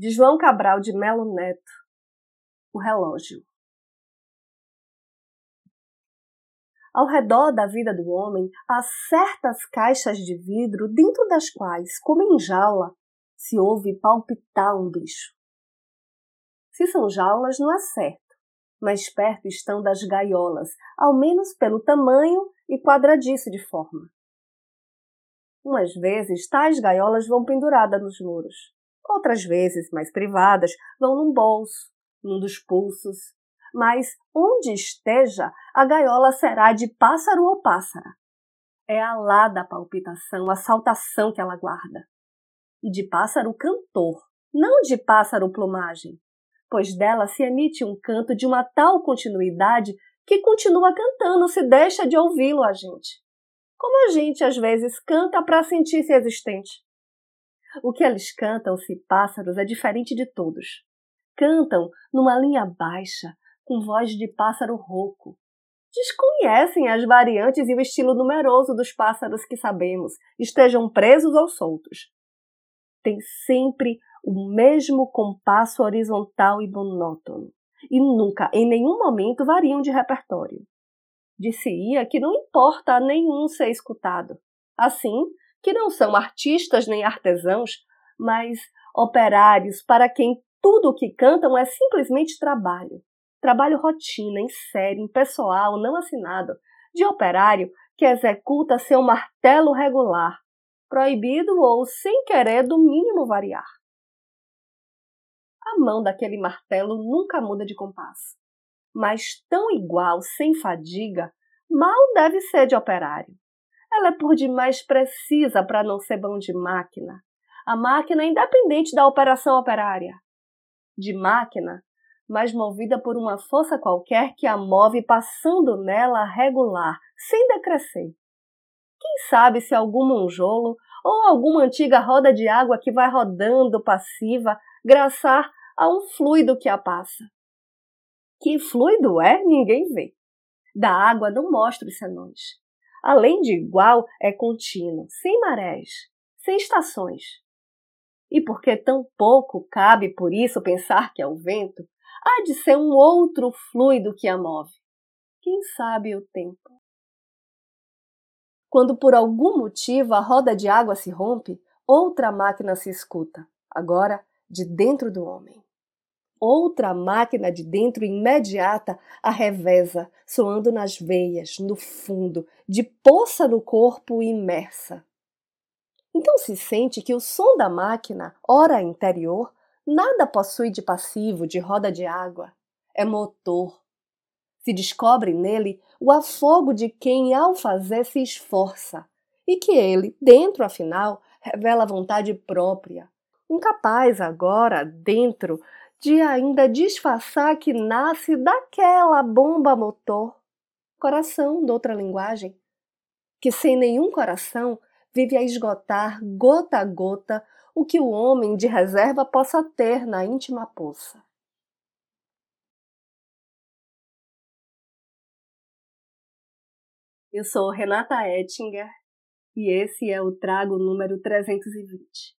de João Cabral de Melo Neto, O Relógio. Ao redor da vida do homem há certas caixas de vidro dentro das quais, como em jaula, se ouve palpitar um bicho. Se são jaulas, não é certo, mas perto estão das gaiolas, ao menos pelo tamanho e quadradiço de forma. Umas vezes tais gaiolas vão penduradas nos muros. Outras vezes, mais privadas, vão num bolso, num dos pulsos. Mas onde esteja, a gaiola será de pássaro ou pássara. É a lá da palpitação, a saltação que ela guarda. E de pássaro cantor, não de pássaro plumagem, pois dela se emite um canto de uma tal continuidade que continua cantando se deixa de ouvi-lo a gente como a gente às vezes canta para sentir-se existente. O que eles cantam, se pássaros, é diferente de todos. Cantam numa linha baixa, com voz de pássaro rouco. Desconhecem as variantes e o estilo numeroso dos pássaros que sabemos, estejam presos ou soltos. Tem sempre o mesmo compasso horizontal e monótono, e nunca, em nenhum momento, variam de repertório disse-ia que não importa a nenhum ser escutado. Assim, que não são artistas nem artesãos, mas operários para quem tudo o que cantam é simplesmente trabalho. Trabalho rotina, em série, impessoal, não assinado, de operário que executa seu martelo regular, proibido ou sem querer do mínimo variar. A mão daquele martelo nunca muda de compasso mas tão igual, sem fadiga, mal deve ser de operário. Ela é por demais precisa para não ser bom de máquina. A máquina é independente da operação operária. De máquina, mas movida por uma força qualquer que a move passando nela regular, sem decrescer. Quem sabe se algum monjolo ou alguma antiga roda de água que vai rodando passiva graçar a um fluido que a passa. Que fluido é, ninguém vê. Da água não mostra os senões. Além de igual, é contínuo, sem marés, sem estações. E porque tão pouco cabe por isso pensar que é o vento, há de ser um outro fluido que a move. Quem sabe o tempo? Quando por algum motivo a roda de água se rompe, outra máquina se escuta, agora de dentro do homem outra máquina de dentro imediata a reveza, soando nas veias, no fundo, de poça no corpo imersa. Então se sente que o som da máquina, ora interior, nada possui de passivo, de roda de água. É motor. Se descobre nele o afogo de quem ao fazer se esforça, e que ele, dentro afinal, revela vontade própria, incapaz agora, dentro, de ainda disfarçar que nasce daquela bomba motor, coração, outra linguagem, que sem nenhum coração vive a esgotar gota a gota o que o homem de reserva possa ter na íntima poça. Eu sou Renata Ettinger e esse é o Trago número 320.